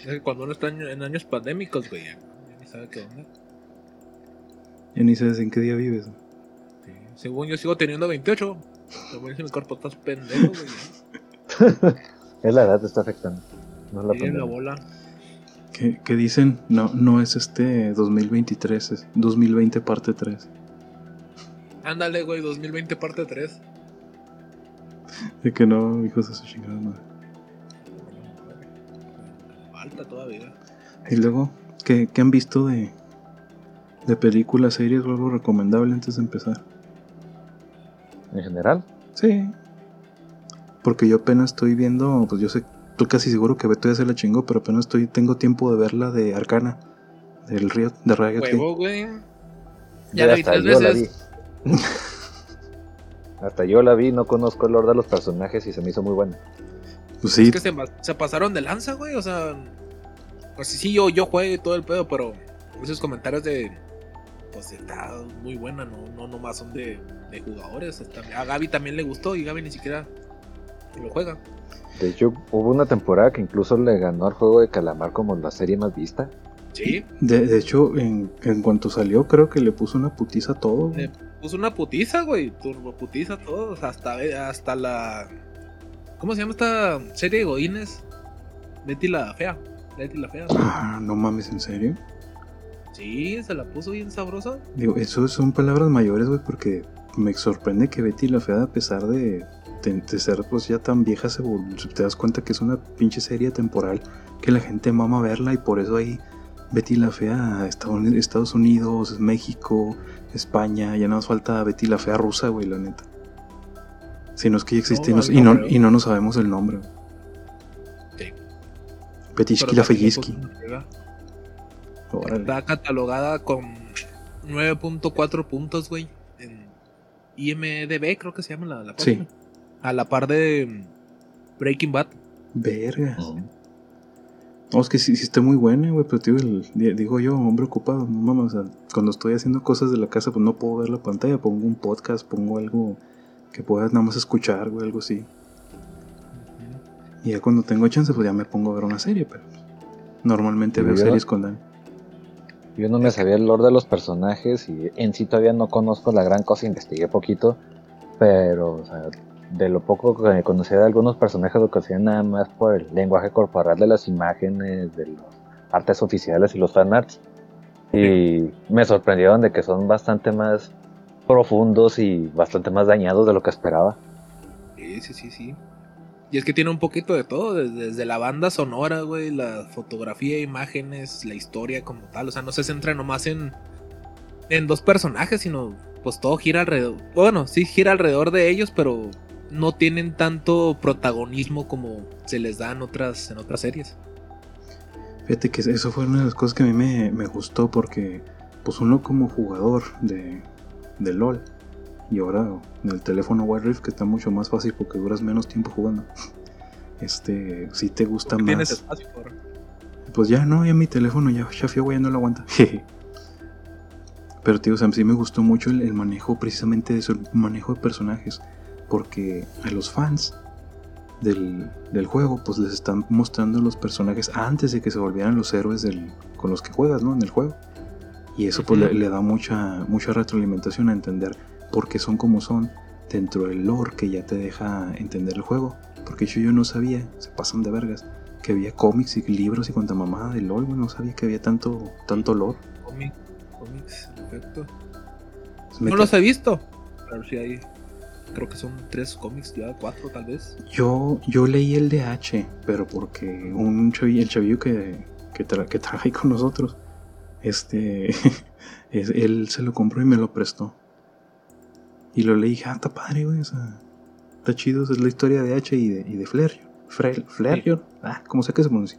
Es que cuando uno está en años pandémicos, güey, ya, ni sabe qué onda. Ya ni sabes en qué día vives. ¿no? Sí. Según yo sigo teniendo 28. Según si mi cuerpo estás pendejo, güey. Es la edad que está afectando. No es la la bola. ¿Qué, qué dicen? No, no es este 2023, es 2020 parte 3. Ándale, güey, 2020 parte 3. De que no, hijos de su chingada madre. Falta todavía. Y luego, ¿qué, qué han visto de, de películas, series o algo recomendable antes de empezar? En general, Sí. Porque yo apenas estoy viendo, pues yo sé, estoy casi seguro que Beto ya se la chingó, pero apenas estoy, tengo tiempo de verla de Arcana, del Riot, de Riot. Huevo, güey. yo Ya la vi hasta tres yo la vi. veces. hasta yo la vi, no conozco el orden de los personajes y se me hizo muy buena. Pues sí, Es que se pasaron de lanza, güey. O sea, pues sí, sí, yo, yo juego y todo el pedo, pero esos comentarios de. Pues está muy buena, no, no nomás son de, de jugadores. está- a Gaby también le gustó y Gaby ni siquiera lo juega. De hecho, hubo una temporada que incluso le ganó al juego de Calamar como la serie más vista. Sí, de, de hecho, en, en cuanto salió, creo que le puso una putiza a todo. güey. Le puso una putiza, güey. Turbo putiza a todos. Hasta, hasta la. ¿Cómo se llama esta serie de Godines? Betty la Fea. Betty la Fea. Ah, no mames, ¿en serio? Sí, se la puso bien sabrosa. Digo, eso son palabras mayores, güey, porque me sorprende que Betty la Fea, a pesar de, de, de ser pues ya tan vieja, se, te das cuenta que es una pinche serie temporal que la gente mama verla y por eso ahí Betty la Fea, Estados Unidos, México, España, ya nada más falta Betty la Fea rusa, güey, la neta. Si no es que ya existe y, No, y, no, y no nos sabemos el nombre. güey. Pero la. Está catalogada con 9.4 puntos, güey. En IMDB, creo que se llama la, la Sí. A la par de mm, Breaking Bad. Verga. No, es que sí, sí está muy buena, güey, pero tío, el- di- digo yo, hombre ocupado, no mames, o sea, cuando estoy haciendo cosas de la casa, pues no puedo ver la pantalla, pongo un podcast, pongo algo que puedas nada más escuchar, güey, algo así. Y ya cuando tengo chance, pues ya me pongo a ver una serie, pero normalmente ¿Y veo yo? series con Dan. Yo no me sabía el lore de los personajes y en sí todavía no conozco la gran cosa, investigué poquito, pero o sea, de lo poco que conocía de algunos personajes lo conocía nada más por el lenguaje corporal de las imágenes, de los artes oficiales y los fanarts. Y me sorprendieron de que son bastante más profundos y bastante más dañados de lo que esperaba. Sí, sí, sí, sí. Y es que tiene un poquito de todo, desde, la banda sonora, güey, la fotografía, imágenes, la historia como tal. O sea, no se centra nomás en, en dos personajes, sino pues todo gira alrededor. Bueno, sí gira alrededor de ellos, pero no tienen tanto protagonismo como se les da en otras, en otras series. Fíjate que eso fue una de las cosas que a mí me, me gustó porque, pues uno como jugador de, de LOL, y ahora en el teléfono Wild Rift que está mucho más fácil porque duras menos tiempo jugando. Este, si te gusta Porque Tienes más. espacio por... Pues ya no, ya mi teléfono ya güey, ya no lo aguanta. Pero tío, o sea, sí me gustó mucho el, el manejo precisamente de eso, el manejo de personajes. Porque a los fans del, del juego, pues les están mostrando los personajes antes de que se volvieran los héroes del, con los que juegas, ¿no? En el juego. Y eso pues le, le da mucha, mucha retroalimentación a entender por qué son como son dentro del lore que ya te deja entender el juego. Porque yo, yo no sabía, se pasan de vergas, que había cómics y libros y cuanta mamada de LOL, güey, no sabía que había tanto, tanto lore. Cómic, cómics, perfecto. No los he visto. Pero sí hay... Creo que son tres cómics, ya cuatro tal vez. Yo, yo leí el de H, pero porque un chavillo, el chavillo que, que, tra- que trabaja ahí con nosotros, este, es- él se lo compró y me lo prestó. Y lo leí, dije, ah, está padre, güey, o sea, está chido, esa es la historia de H y de, y de. Frel, Flareon, ah, como sé que se pronuncia.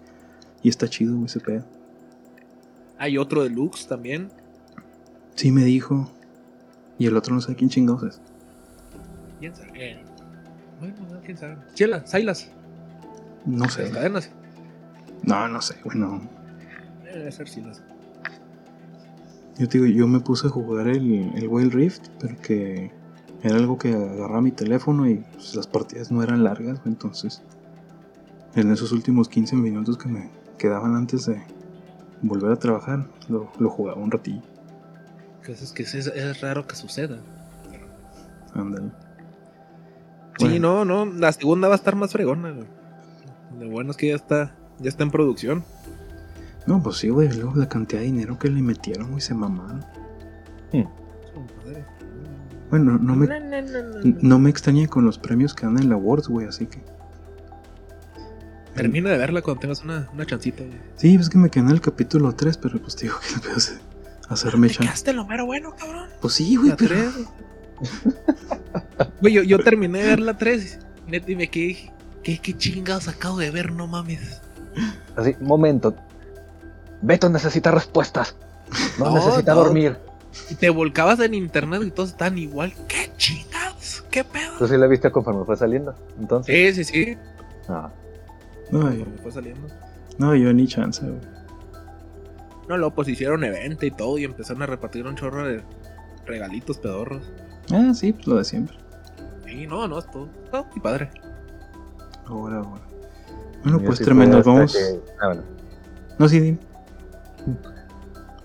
Y está chido, güey, ese pedo. Hay otro de Lux también. Sí, me dijo. Y el otro no sé quién chingados es. ¿Quién sabe? Eh, Bueno, no, quién sabe. Chela, Silas. No Las sé. cadenas. No, no sé, bueno. Debe ser Silas. Yo te digo, yo me puse a jugar el, el Wild Rift, pero que era algo que agarraba mi teléfono y pues, las partidas no eran largas, entonces en esos últimos 15 minutos que me, que daban antes de volver a trabajar, lo, lo jugaba un ratillo. Que es, que es, es raro que suceda. Ándale. Sí, Bueno. no, no. La segunda va a estar más fregona, güey. Lo bueno es que ya está, ya está en producción. No, pues sí, güey. Luego la cantidad de dinero que le metieron, güey, se mamaron. Bueno, no me, no me extraña con los premios que dan en la Awards, güey, así que. Termina de verla cuando tengas una, una chancita, güey. Sí, es que me quedé en el capítulo 3, pero pues te digo que no puedo hacer- hacerme Te chan. quedaste lo mero bueno, cabrón. Pues sí, güey, La pero. 3. Güey, yo, yo terminé de ver la 3. Neta, y me quedé. ¿Qué, qué chingados acabo de ver? No mames. Así, momento. Beto necesita respuestas. No, No, necesita no. dormir. Y te volcabas en internet y todos están igual. ¿Qué chingados? ¿Qué pedo? Tú sí la viste conforme fue saliendo. Entonces. Sí, sí, sí. Ah, No, yo, fue saliendo. no, yo ni chance, güey. No, luego pues hicieron evento y todo y empezaron a repartir un chorro de regalitos pedorros. Ah, sí, pues lo de siempre. Sí, no, no, es todo. Todo mi padre. Ahora, ahora. Bueno, yo pues sí tremendo, vamos. que- ah, bueno. No, sí, dime.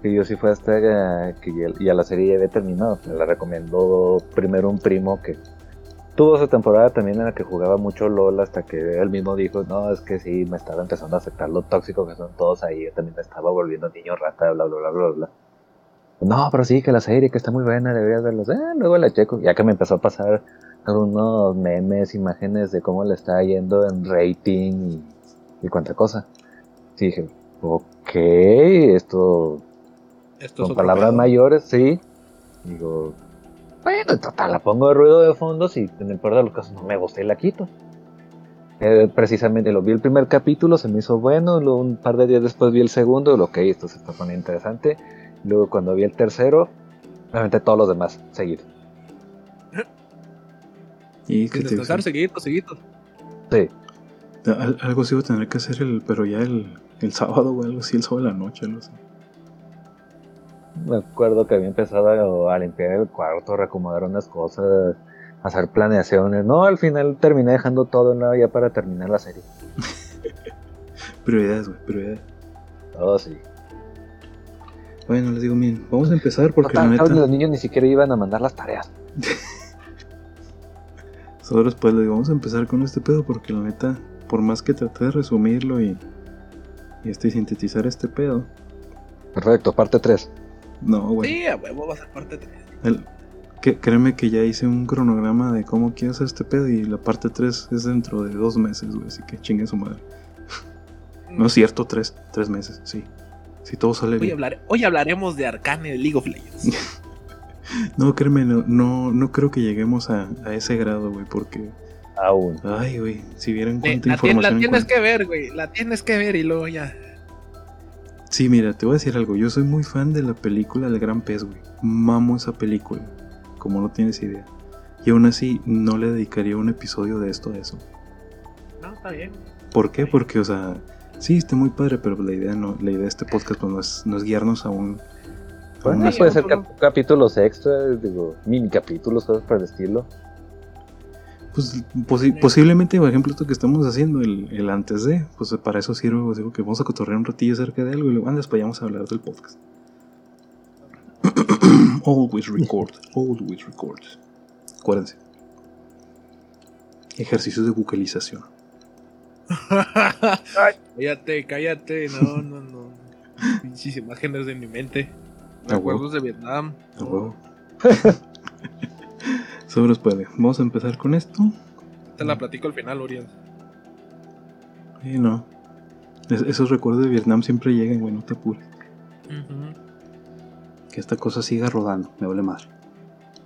Que yo sí fue hasta que, ya, la serie había terminado. Me la recomendó primero un primo que tuvo su temporada también en la que jugaba mucho LOL hasta que él mismo dijo, no, es que sí, me estaba empezando a aceptar lo tóxico que son todos ahí. Yo también me estaba volviendo niño rata, bla, bla, bla, bla, bla. No, pero sí, que la serie que está muy buena, deberías verlos. Eh, luego la checo. Ya que me empezó a pasar algunos memes, imágenes de cómo le está yendo en rating y, y cuánta cosa. Sí, dije, ok, esto Esto con palabras pedo. mayores, sí. Digo, bueno, total, la pongo de ruido de fondo si en el peor de los casos no me gusta y la quito. Eh, precisamente lo vi el primer capítulo, se me hizo bueno, luego un par de días después vi el segundo, lo ok, esto se está poniendo interesante. Luego cuando vi el tercero, obviamente todos los demás, seguido. Y que descansar, seguiditos, seguiditos. Sí, al- algo sí iba a tener que hacer, el, pero ya el, el sábado, güey, algo así, el sábado de la noche, algo así. Me acuerdo que había empezado a, a limpiar el cuarto, a reacomodar unas cosas, a hacer planeaciones. No, al final terminé dejando todo en lado ya para terminar la serie. Prioridades, güey, prioridades. Oh, sí. Bueno, les digo, miren, vamos a empezar porque la los neta, niños ni siquiera iban a mandar las tareas. solo después les digo, vamos a empezar con este pedo porque la neta, por más que traté de resumirlo y, y este, sintetizar este pedo, Perfecto, parte 3. No, güey. Sí, a huevo va a parte de. El- que, créeme que ya hice un cronograma de cómo quiero hacer este pedo y la parte 3 es dentro de dos meses, güey, así que chingue su madre. No es cierto, tres, tres meses, sí. Si todo sale Hoy, bien. hablar- hoy hablaremos de Arcane de League of Legends. No, créeme, no, no, no creo que lleguemos a, a ese grado, güey, porque... Aún. Ay, güey, si vieran Eh, cuánta la, tien- la información... tienes que ver, güey. La tienes que ver y luego ya. Sí, mira, te voy a decir algo. Yo soy muy fan de la película El Gran Pez, güey. Mamo esa película, como no tienes idea. Y aún así, no le dedicaría un episodio de esto a eso. No, está bien. ¿Por qué? Porque, o sea, sí, está muy padre, pero la idea no, la idea de este podcast pues, no, es, no es guiarnos a un... a Bueno, una- sí, puede ser cap- capítulos extra, digo, mini capítulos, cosas por el estilo. Pues, posi- posiblemente, por ejemplo, esto que estamos haciendo, el, el antes de, pues para eso sirve, pues, digo que vamos a cotorrear un ratillo acerca de algo y luego andas para allá vamos a hablar del podcast. always record, always record. Acuérdense. Ejercicios de vocalización. cállate, cállate. No, no, no. Pinches imágenes de mi mente. Recuerdos de Vietnam. A Sobres puede. Vamos a empezar con esto. Te la platico al final, Orion. Y no. Es- esos recuerdos de Vietnam siempre llegan, güey, no te apures. Que esta cosa siga rodando, me vale madre.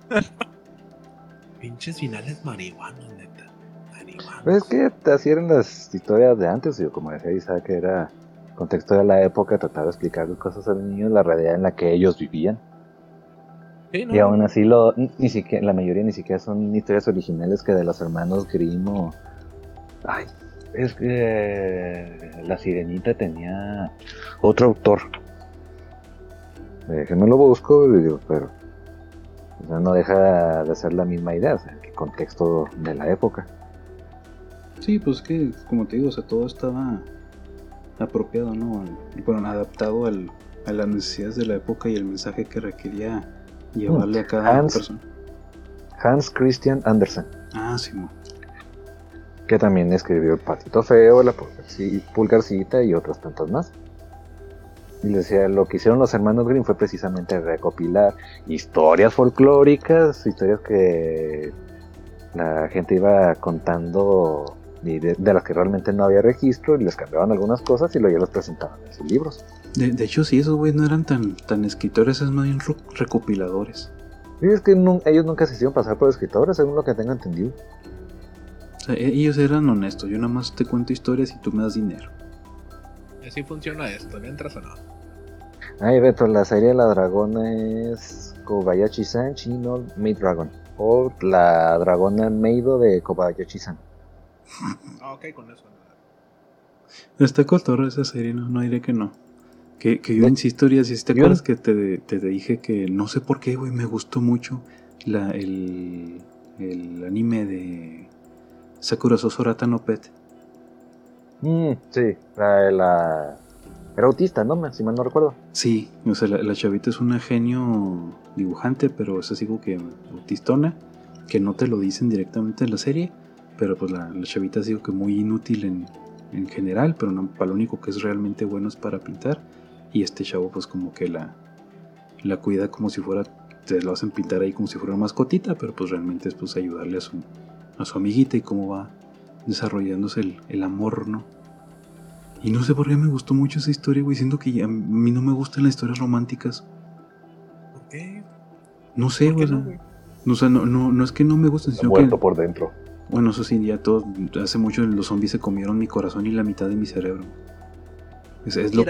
Pinches finales marihuanos, neta. Marihuanos. Pero es que así eran las historias de antes, digo, como decía Isaac, que era contexto de la época, tratar de explicar cosas a los niños, la realidad en la que ellos vivían. Sí, no, Y aún así, lo, ni siquiera, la mayoría ni siquiera son historias originales que de los hermanos Grimm o... Ay, es que La Sirenita tenía otro autor. Déjenme lo busco, pero... o sea, no deja de ser la misma idea, o sea, el contexto de la época. Sí, pues que, como te digo, o sea, todo estaba apropiado, ¿no? Bueno, adaptado al, a las necesidades de la época y el mensaje que requería llevarle a cada Hans. persona. Hans Christian Andersen, Ah, sí, mo. que también escribió El Patito Feo, La Pulgarci- Pulgarcita y otras tantas más. Y decía, lo que hicieron los hermanos Grimm fue precisamente recopilar historias folclóricas, historias que la gente iba contando y de, de las que realmente no había registro y les cambiaban algunas cosas y luego ya las presentaban en sus libros. De, de hecho, sí, esos güeyes no eran tan, tan escritores, es más bien recopiladores. Y es que ellos nunca se hicieron pasar por escritores, según lo que tengo entendido. O sea, e- ellos eran honestos. Yo nada más te cuento historias y tú me das dinero. Así funciona esto, ¿le entras o no? Ay, Beto, la serie de la dragona es Kobayashi-san Chino Maid Dragon. O la dragona Meido de Kobayashi-san. Ah, ok, con eso. Está cotorra esa serie, no, no diré que no. Que, que yo insisto, Urias, si te acuerdas que te, te dije que no sé por qué, güey, me gustó mucho la, el, el anime de Sakura Sosorata no Pet. Mm, sí, la, la- Era autista, ¿no? Si mal no recuerdo. Sí, o sea, la, la chavita es una genio dibujante, pero es así como que autistona, que no te lo dicen directamente en la serie, pero pues la, la chavita ha sido que muy inútil en, en general, pero no, para lo único que es realmente bueno es para pintar, y este chavo pues como que la, la cuida como si fuera, te lo hacen pintar ahí como si fuera una mascotita, pero pues realmente es pues ayudarle a su, a su amiguita y cómo va desarrollándose el, el amor, ¿no? Y no sé por qué me gustó mucho esa historia, güey. Siento que a mí no me gustan las historias románticas. ¿Por qué? No sé, ¿Por güey. no, o sea, no, no, no es que no me gusten, sino que. Muerto por dentro. Bueno, eso sí, ya todo. Hace mucho los zombies se comieron mi corazón y la mitad de mi cerebro. Es, es, lo,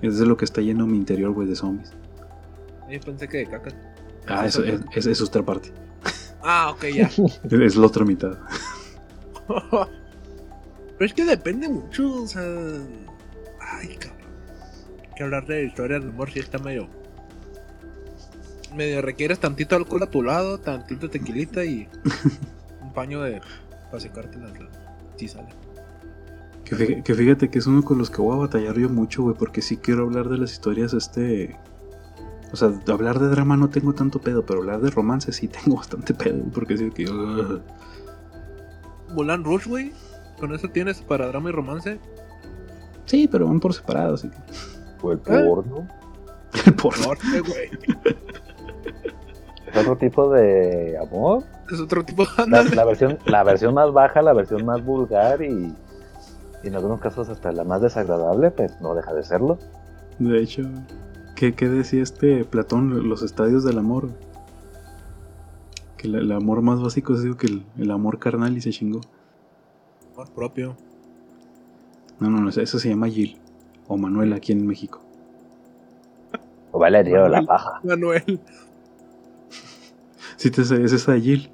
Mira, es de lo que está lleno mi interior, güey, de zombies. yo pensé que de caca. Ah, eso es, es, es otra parte. Ah, ok, ya. Es, la otra mitad. Pero es que depende mucho, o sea. Ay, cabrón. Que hablar de historias de amor si está medio. Medio requieres tantito alcohol a tu lado, tantito tequilita y un paño de. para secarte las. Sí sale. Que fíjate, que fíjate que es uno con los que voy a batallar yo mucho, güey, porque sí quiero hablar de las historias, este. O sea, hablar de drama no tengo tanto pedo, pero hablar de romance sí tengo bastante pedo, porque sí que. ugh. Mulan Rush, güey. Con eso tienes para drama y romance. Sí, pero van por separado, así que. O el porno. El porno. Güey. Es otro tipo de amor. Es otro tipo de La, la versión, la versión más baja, la versión más vulgar y, y en algunos casos hasta la más desagradable, pues no deja de serlo. De hecho, ¿qué, qué decía este Platón? Los estadios del amor. Que la- el, amor más básico es digo, que el, el amor carnal y se chingó. Amor propio. No, no, no, eso se llama Gil. O Manuel aquí en México. O Valerio, la Manuel. paja. Manuel. Si te sabes esa de Gil.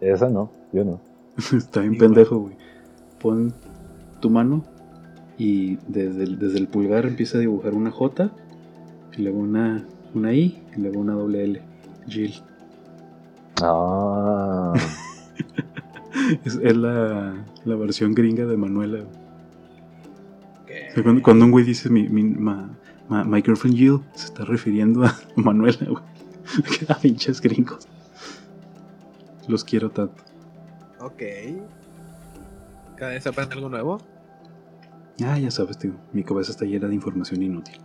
Esa no, yo no. Está bien pendejo, güey. Pon tu mano y desde el, desde el pulgar empieza a dibujar una J, y luego una, una I, y luego una doble L. Jill. Ah, Es, es la, la versión gringa de Manuela. Cuando, cuando un güey dice mi, mi, ma- ma- my girlfriend Jill, se está refiriendo a Manuela, güey. Da pinches gringos. Los quiero tanto. Ok. Cada vez se aprende algo nuevo. Ah, ya sabes, tío. Mi cabeza está llena de información inútil.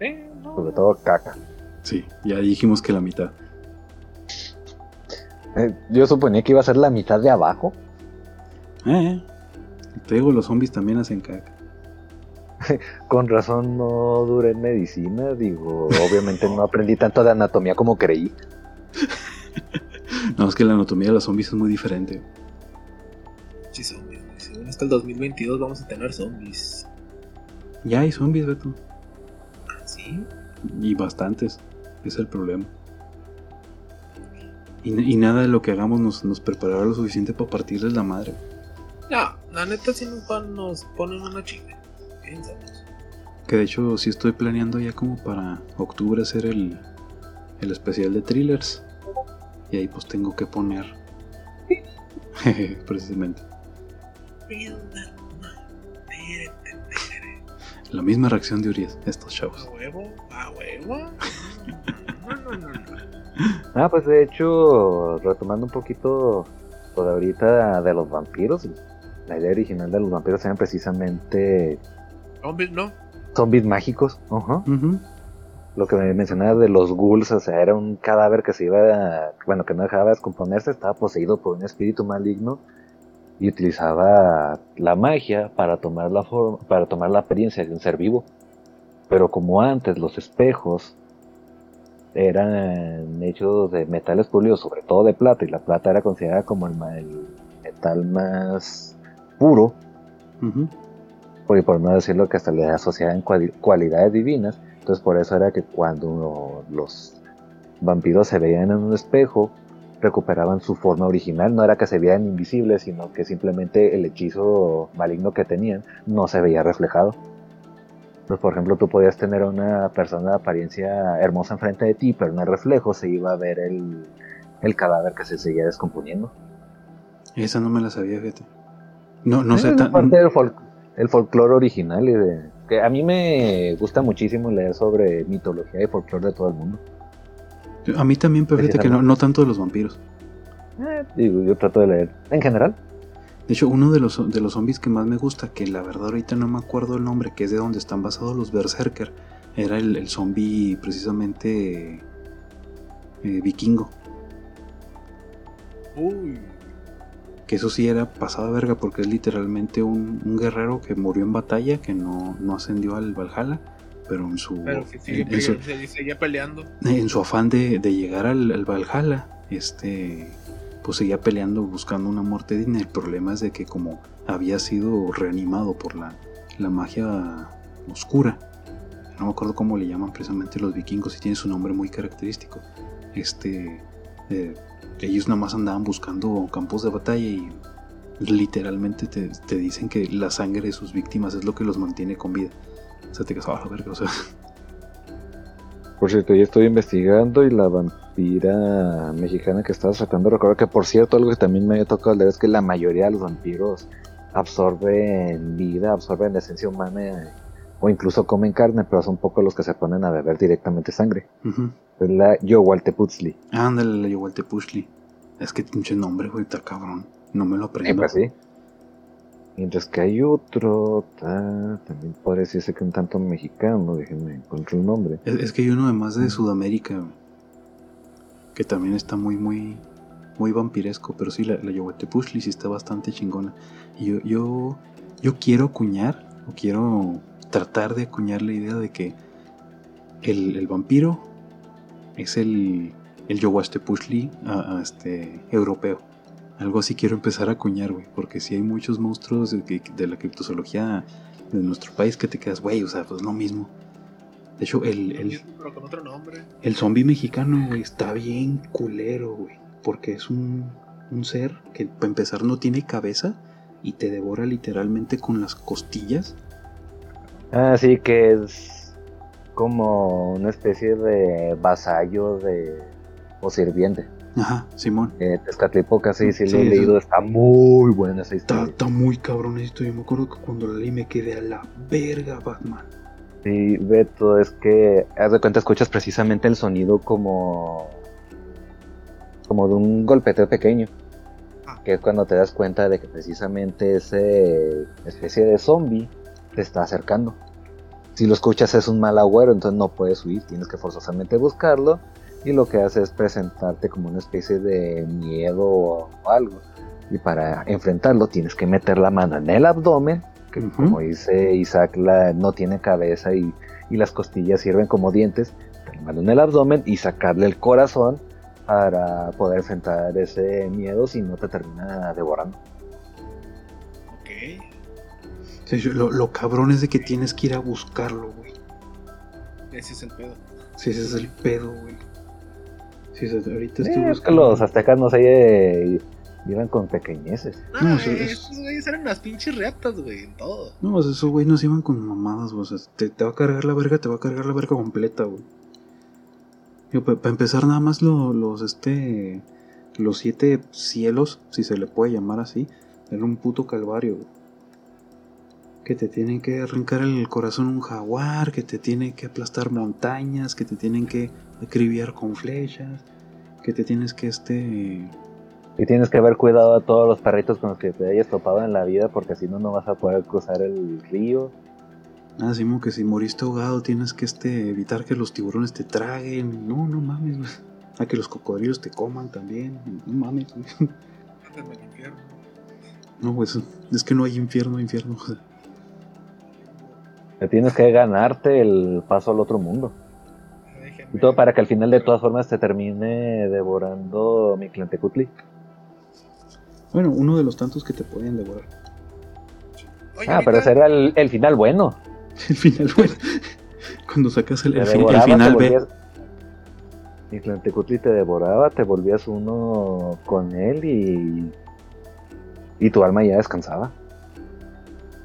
Eh, no. sobre todo caca. Sí, ya dijimos que la mitad. Eh, yo suponía que iba a ser la mitad de abajo. Eh, te digo, los zombies también hacen caca. Con razón no duré en medicina. Digo, obviamente no aprendí tanto de anatomía como creí. No, es que la anatomía de los zombies es muy diferente. Sí, zombies. güey. Según hasta el 2022 vamos a tener zombies. Ya hay zombies, Beto. ¿Ah, sí? Y bastantes. Es el problema. Y, y nada de lo que hagamos nos, nos preparará lo suficiente para partirles la madre. No, la neta sí nos, van- nos ponen una chinga. Piénsanos. Que de hecho sí estoy planeando ya como para octubre hacer el, el especial de thrillers. Y ahí pues tengo que poner. Precisamente. La misma reacción de Urias, estos chavos. ¿A huevo? ¿A huevo? No, no, no, no. Ah, pues de hecho, retomando un poquito de ahorita de los vampiros, la idea original de los vampiros eran precisamente Zombies, ¿no? zombies mágicos. Ajá. Ujú. Lo que me mencionaba de los ghouls, o sea, era un cadáver que se iba, a- bueno, que no dejaba de descomponerse, estaba poseído por un espíritu maligno y utilizaba la magia para tomar la forma, para tomar la apariencia de un ser vivo. Pero como antes los espejos eran hechos de metales pulidos, sobre todo de plata, y la plata era considerada como el, el metal más puro, Ujú. por, por no decirlo que hasta le asociaban cuali- cualidades divinas. Entonces por eso era que cuando los vampiros se veían en un espejo, recuperaban su forma original. No era que se veían invisibles, sino que simplemente el hechizo maligno que tenían no se veía reflejado. Pues por ejemplo, tú podías tener a una persona de apariencia hermosa enfrente de ti, pero en el reflejo se iba a ver el, el cadáver que se seguía descomponiendo. Esa no me la sabía, fíjate. No, no sé tan. parte del fol- el folclore original y de que a mí me gusta muchísimo leer sobre mitología y folclore de todo el mundo. A mí también, pero fíjate que no, no tanto de los vampiros. Eh, digo, yo trato de leer en general. De hecho, uno de los, de los zombies que más me gusta, que la verdad ahorita no me acuerdo el nombre, que es de donde están basados los Berserker, era el, el zombie precisamente eh, vikingo. Uy. Que eso sí era pasada verga porque es literalmente un, un guerrero que murió en batalla, que no, no ascendió al Valhalla, pero en su, Pero que sigue, en, en su, se- seguía peleando. en su afán de, de llegar al, al Valhalla, este, pues seguía peleando buscando una muerte digna. El problema es de que como había sido reanimado por la, la magia oscura, no me acuerdo cómo le llaman precisamente los vikingos y tiene su nombre muy característico. Este, eh, ellos nada más andaban buscando campos de batalla y literalmente te, te dicen que la sangre de sus víctimas es lo que los mantiene con vida. O sea, te quedas, "Ah, la verga, o sea, Por cierto, yo estoy investigando y la vampira mexicana que estaba tratando de recordar que por cierto algo que también me había tocado leer es que la mayoría de los vampiros absorben vida, absorben la esencia humana eh, o incluso comen carne, pero son pocos los que se ponen a beber directamente sangre. ujú. Es la Yowalteputzli. Ándale, la Yowaltepushli. Es que pinche nombre, güey, está cabrón. No me lo Eh, aprendo. pues sí. Mientras que hay otro, ta, también puede decirse que un tanto mexicano, déjenme encontrar un nombre. es, que hay uno además de Sudamérica, que también está muy, muy, muy vampiresco. Pero sí, la, la sí está bastante chingona. Y yo, yo, quiero acuñar, o quiero tratar de acuñar la idea de que el, el vampiro es el, el a este, europeo. Algo así quiero empezar a acuñar, güey, porque si hay muchos monstruos de, la criptozoología de nuestro país que te quedas, güey, o sea, pues lo mismo. De hecho, el, el, Pero con otro nombre. el zombie mexicano, güey, está bien culero, güey, porque es un, un ser que para empezar no tiene cabeza y te devora literalmente con las costillas. Ah, sí, que es como una especie de vasallo de o sirviente. Ajá, Simón. Eh, Tezcatlipoca, sí, sí, Sí, lo he eso- leído, está muy buena esa Está, historia. está muy cabrón esto. Yo me acuerdo que cuando la leí me quedé a la verga, Batman. Sí, Beto, es que, haz de cuenta, escuchas precisamente el sonido como. como de un golpeteo pequeño. Ah. Que es cuando te das cuenta de que precisamente ese especie de zombie te está acercando. Si lo escuchas es un mal agüero, entonces no puedes huir, tienes que forzosamente buscarlo. Y lo que hace es presentarte como una especie de miedo o algo. Y para enfrentarlo tienes que meter la mano en el abdomen que como dice Isaac, la, no tiene cabeza y, y las costillas sirven como dientes, tenerlo en el abdomen y sacarle el corazón para poder enfrentar ese miedo si no te termina devorando. Ok. Sí, yo- lo, lo cabrón es de que tienes que ir a buscarlo, güey. Ese es el pedo. Sí, ese es el pedo, güey. Sí, ahorita Eh, estoy es que los aztecas no sé, eh, iban con pequeñeces. No, No, sí, eh, es- esos güeyes eran unas pinches reatas, güey, en todo. No, o sea, esos güey nos iban con mamadas, güey. O sea, te, te va a cargar la verga, te va a cargar la verga completa, güey. Para empezar, nada más lo- los, este. Los siete cielos, si se le puede llamar así, era un puto calvario, güey. que te tienen que arrancar el corazón un jaguar, que te tienen que aplastar montañas, que te tienen que acribillar con flechas, que te tienes que este... Y tienes que haber cuidado a todos los perritos con los que te hayas topado en la vida porque si no no vas a poder cruzar el río. Ah, sí, que si moriste ahogado tienes que este evitar que los tiburones te traguen. No, no mames, güey. A que los cocodrilos te coman también. No mames, güey. No, pues es que no hay infierno, infierno. Te tienes que ganarte el paso al otro mundo. Y todo para que al final de todas formas te termine devorando mi cliente Kutli. Bueno, uno de los tantos que te pueden devorar. ah, pero ese era el, final bueno. el final bueno. Cuando sacas el, final B. Mi cliente Kutli te devoraba, te volvías uno con él y. Y tu alma ya descansaba.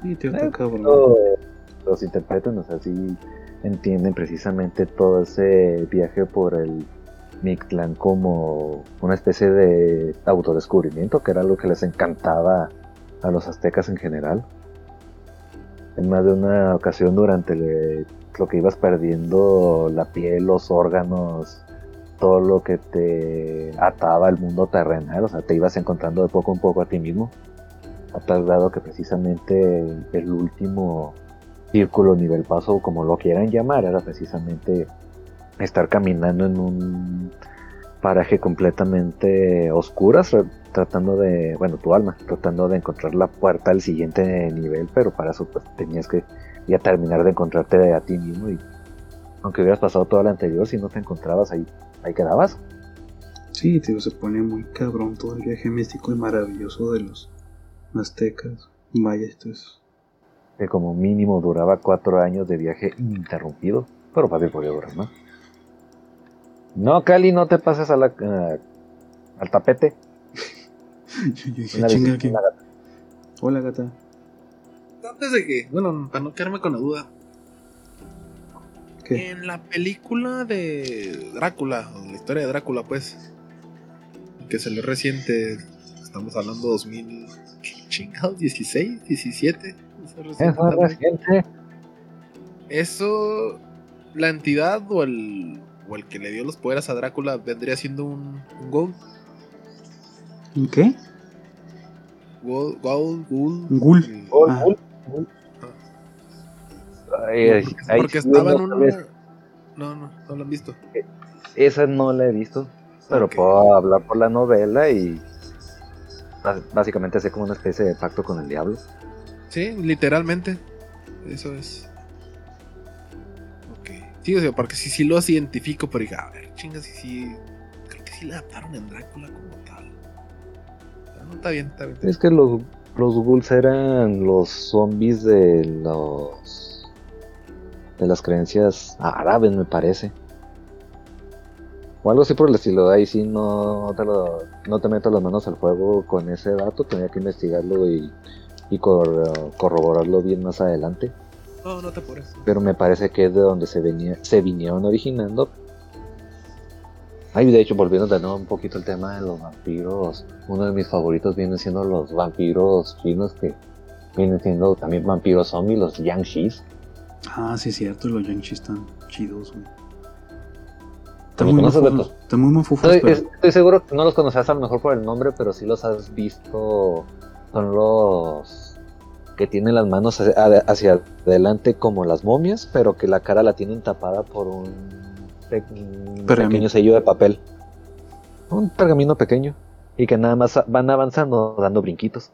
Y te eh, los interpretan, o sea, sí entienden precisamente todo ese viaje por el Mictlán como una especie de autodescubrimiento, que era algo que les encantaba a los aztecas en general. En más de una ocasión durante lo que ibas perdiendo la piel, los órganos, todo lo que te ataba al mundo terrenal, o sea, te ibas encontrando de poco en poco a ti mismo. A tal grado que precisamente el último círculo, nivel paso, como lo quieran llamar, era precisamente estar caminando en un paraje completamente oscuras, tratando de, bueno, tu alma, tratando de encontrar la puerta al siguiente nivel, pero para eso pues, tenías que ya terminar de encontrarte a ti mismo y aunque hubieras pasado toda la anterior, si no te encontrabas ahí, ahí quedabas. Sí, tío, se pone muy cabrón todo el viaje místico y maravilloso de los aztecas, Vaya, esto es que como mínimo duraba cuatro años de viaje ininterrumpido, pero fácil podía durar más. No, Cali, no te pases a la, al tapete. Hola, gata. Antes de que, bueno, para no quedarme con la duda. ¿Qué? En la película de Drácula, o la historia de Drácula, pues, que se le reciente, estamos hablando 2000, chingados? ¿16? ¿17? Eso la entidad o el, o el que le dio los poderes a Drácula vendría siendo un, un Ghoul. ¿Un qué? Ghoul, Ghoul, Ghoul. Un Ghoul. Ah. Porque estaba en una... No, no, no lo han visto. Esa no la he visto, pero puedo hablar por la novela y básicamente hace como una especie de pacto con el diablo. Sí, literalmente. Eso es. Ok. Sí, o sea, porque si sí, lo identifico, pero dije, a ver, chingas, si sí. Creo que sí le adaptaron en Drácula como tal. No, está bien, está bien. Es que los, los ghouls eran los zombies de los. de las creencias árabes, me parece. O algo así por el estilo. Ahí sí no te, lo, no te meto las manos al fuego con ese dato. Tenía que investigarlo y y corroborarlo bien más adelante. No, no te apures. Pero me parece que es de donde se, venía, se vinieron originando. Ay, de hecho, volviendo de nuevo un poquito al tema de los vampiros, uno de mis favoritos viene siendo los vampiros chinos que vienen siendo también vampiros zombies, los Yangshis. Ah, sí, es cierto, los Yangshis están chidos. Están muy, mafufos, están muy estoy, estoy, seguro que no los conoces a lo mejor por el nombre, pero sí los has visto son los que tienen las manos hacia adelante como las momias, pero que la cara la tienen tapada por un, pequeño sello de papel. Un pergamino pequeño. Y que nada más van avanzando dando brinquitos.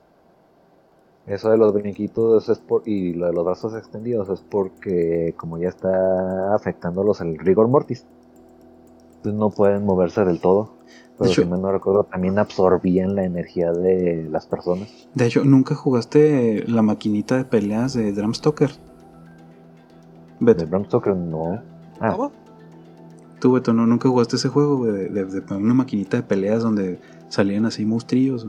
Eso de los brinquitos es por, y lo de los brazos extendidos es porque como ya está afectándolos el rigor mortis, pues no pueden moverse del todo. Pero si no recuerdo, también absorbían la energía de las personas. De hecho, ¿nunca jugaste la maquinita de peleas de Drum Stoker? De Drum Stoker no. Ah. Tú, Beto, ¿no? ¿nunca jugaste ese juego de, una maquinita de peleas donde salían así monstrillos?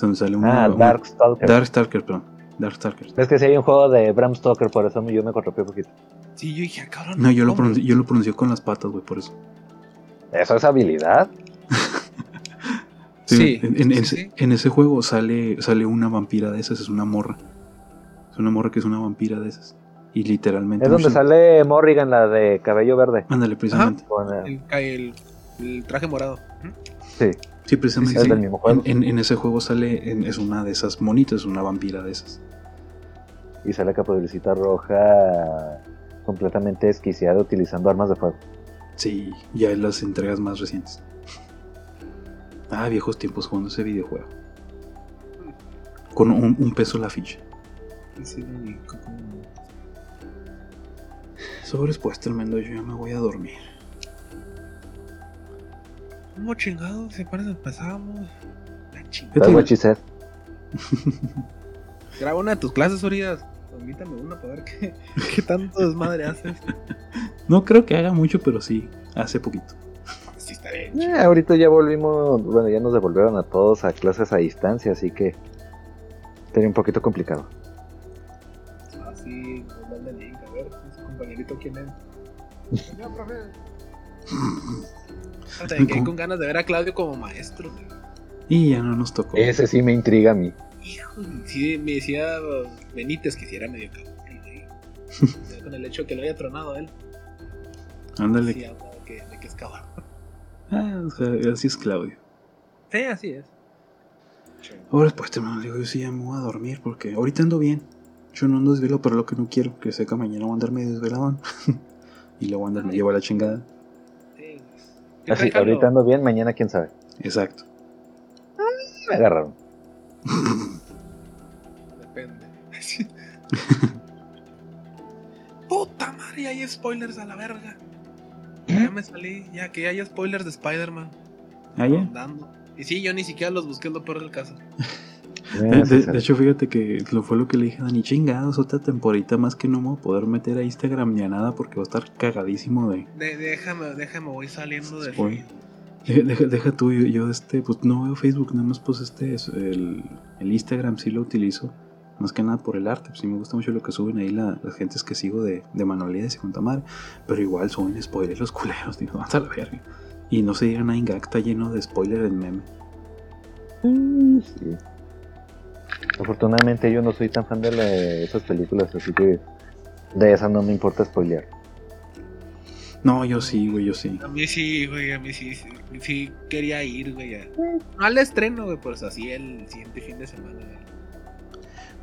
Donde sale una, ah, Dark Stalker. Dark Stalker, perdón. Dark Stalker. Es que si hay un juego de Bram Stoker, por eso yo me corrompí un poquito. Sí, yo dije, ah, cabrón. No, yo lo, pronuncio, yo lo pronuncio con las patas, güey, por eso. ¿Eso es habilidad? Sí, en, ese juego sale, sale una vampira de esas, es una morra. Es una morra que es una vampira de esas. Y literalmente. Es donde sale Morrigan, la de cabello verde. Ándale, precisamente. Con, El, el- el traje morado. Sí, Sí, precisamente. es sí. del mismo juego. En, en- en ese juego sale, en- es una de esas monitas, una vampira de esas. Y sale Caperucita Roja completamente desquiciada utilizando armas de fuego. Sí, ya en las entregas más recientes. Ah, viejos tiempos jugando ese videojuego. Con un, un peso la ficha. Sobres pues tremendo, yo ya me voy a dormir. ¿Cómo chingados? ¿Se acuerdan? Empezábamos. La chingada. Graba una de tus clases, Urias. Invítame una para ver qué, qué tanto desmadre haces. No creo que haga mucho, pero sí, hace poquito. Eh, ahorita ya volvimos, bueno, ya nos devolvieron a todos a clases a distancia, así que sería un poquito complicado. Ah, sí, nos manda el link. A ver, ese compañerito quién es. Señor, profe. Me quedé con ganas de ver a Claudio como maestro. Y ya no nos tocó. Ese sí me intriga a mí. Hijo, sí, me decía Benítez que si era medio cabrón. Con el hecho de que lo haya tronado a él. Ándale. Sí, de que, de que es cabrón. Ah, o sea, así es Claudio. Sí, así es. Ahora pues te digo, yo sí ya me voy a dormir porque ahorita ando bien. Yo no ando desvelado, pero lo que no quiero, que sé que mañana voy a andar medio desvelado. y luego andar me lleva a la chingada. Sí. ¿Qué Así, tal, ahorita ando bien, mañana quién sabe. Exacto. Me agarraron. Depende. Puta madre, hay spoilers a la verga. Me salí, ya que hay spoilers de Spider-Man. Ah, ya. Andando. Y sí, yo ni siquiera los busqué, es lo peor del caso. De, de- de hecho, fíjate que lo fue lo que le dije a Dani, chingados, otra temporita más que no me voy a poder meter a Instagram ni a nada porque va a estar cagadísimo de... De- déjame, déjame, voy saliendo de Spoiler. Deja, deja- deja tú, yo, yo, este, pues no veo Facebook, nada más pues este, es el, el Instagram sí lo utilizo, más que nada por el arte, pues sí me gusta mucho lo que suben ahí la- las gentes que sigo de, de manualidades y cuanta madre, pero igual suben spoilers los culeros, digo, vamos a la verga. Y no se digan nada, Inga, está lleno de spoilers en meme. Mm, sí. Afortunadamente yo no soy tan fan de la- esas películas, así que de esas no me importa spoilear. No, yo sí, güey, yo sí. A mí sí, güey, a mí sí, sí, sí quería ir, güey. a- No al estreno, güey, pues así el siguiente fin de semana. güey.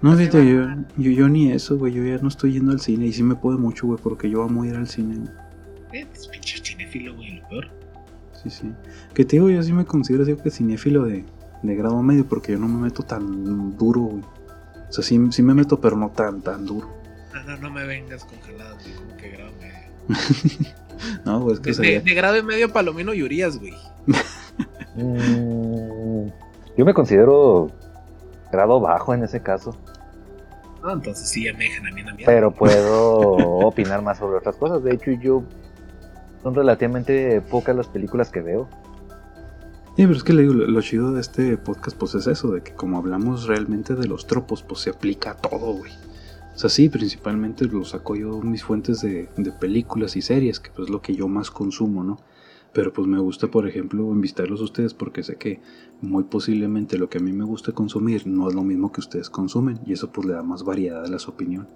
No, fíjate, yo, yo, yo ni eso, güey, yo ya no estoy yendo al cine y sí me puede mucho, güey, porque yo amo ir al cine. güey. Eh, es pinche cinéfilo, güey, lo peor. Sí, sí. Que te digo, yo sí me considero así que cinéfilo de, de grado medio porque yo no me meto tan duro, güey. O sea, sí, sí me meto, pero no tan, tan duro. No, no, no me vengas congelado, güey, como que grado medio. No, güey, es que De, sería... de- de grado y medio Palomino y Urias, güey. Mm, yo me considero grado bajo en ese caso, No, entonces sí, ya me dejan a mí mierda. pero puedo opinar más sobre otras cosas. De hecho, yo son relativamente pocas las películas que veo. Sí, pero es que le digo, lo, lo chido de este podcast, pues es eso, de que como hablamos realmente de los tropos, pues se aplica a todo, güey. O sea, sí, principalmente lo saco yo mis fuentes de, de películas y series, que pues es lo que yo más consumo, ¿no? Pero pues me gusta, por ejemplo, invitarlos a ustedes porque sé que muy posiblemente lo que a mí me gusta consumir no es lo mismo que ustedes consumen y eso pues le da más variedad a las opiniones.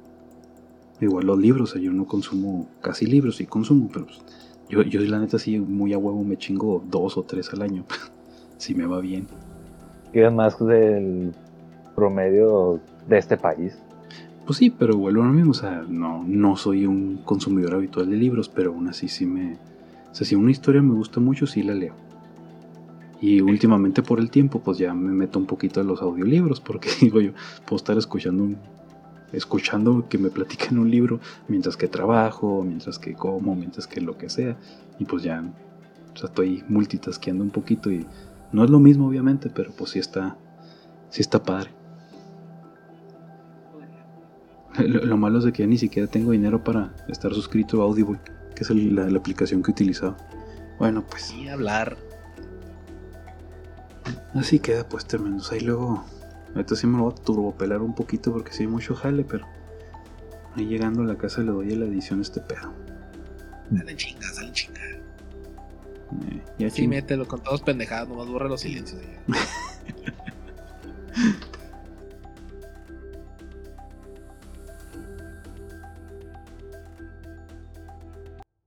Igual los libros, o sea, yo no consumo casi libros, sí consumo, pero pues, yo, yo la neta sí muy a huevo me chingo dos o tres al año, si me va bien. Y más del promedio de este país. Pues sí, pero vuelvo a lo mismo, o sea, no, no soy un consumidor habitual de libros, pero aún así sí me... Si una historia me gusta mucho, sí la leo. Y últimamente por el tiempo, pues ya me meto un poquito a los audiolibros, porque digo yo, puedo estar escuchando un, escuchando que me platiquen un libro mientras que trabajo, mientras que como, mientras que lo que sea. Y pues ya, o sea, estoy multitasqueando un poquito y no es lo mismo obviamente, pero pues sí está, sí está padre. Lo, lo malo es que ya ni siquiera tengo dinero para estar suscrito a Audible, que es el- la, la aplicación que he utilizado. Bueno, pues Sí, hablar. así queda pues tremendos. Ahí luego, ahorita sí me lo voy a turbopelar un poquito porque sí hay mucho jale, pero ahí llegando a la casa le doy a la edición a este pedo. Salen chingas, salen chingas. Eh, ya Sí, ching- mételo con todos pendejadas, nomás borra los silencios.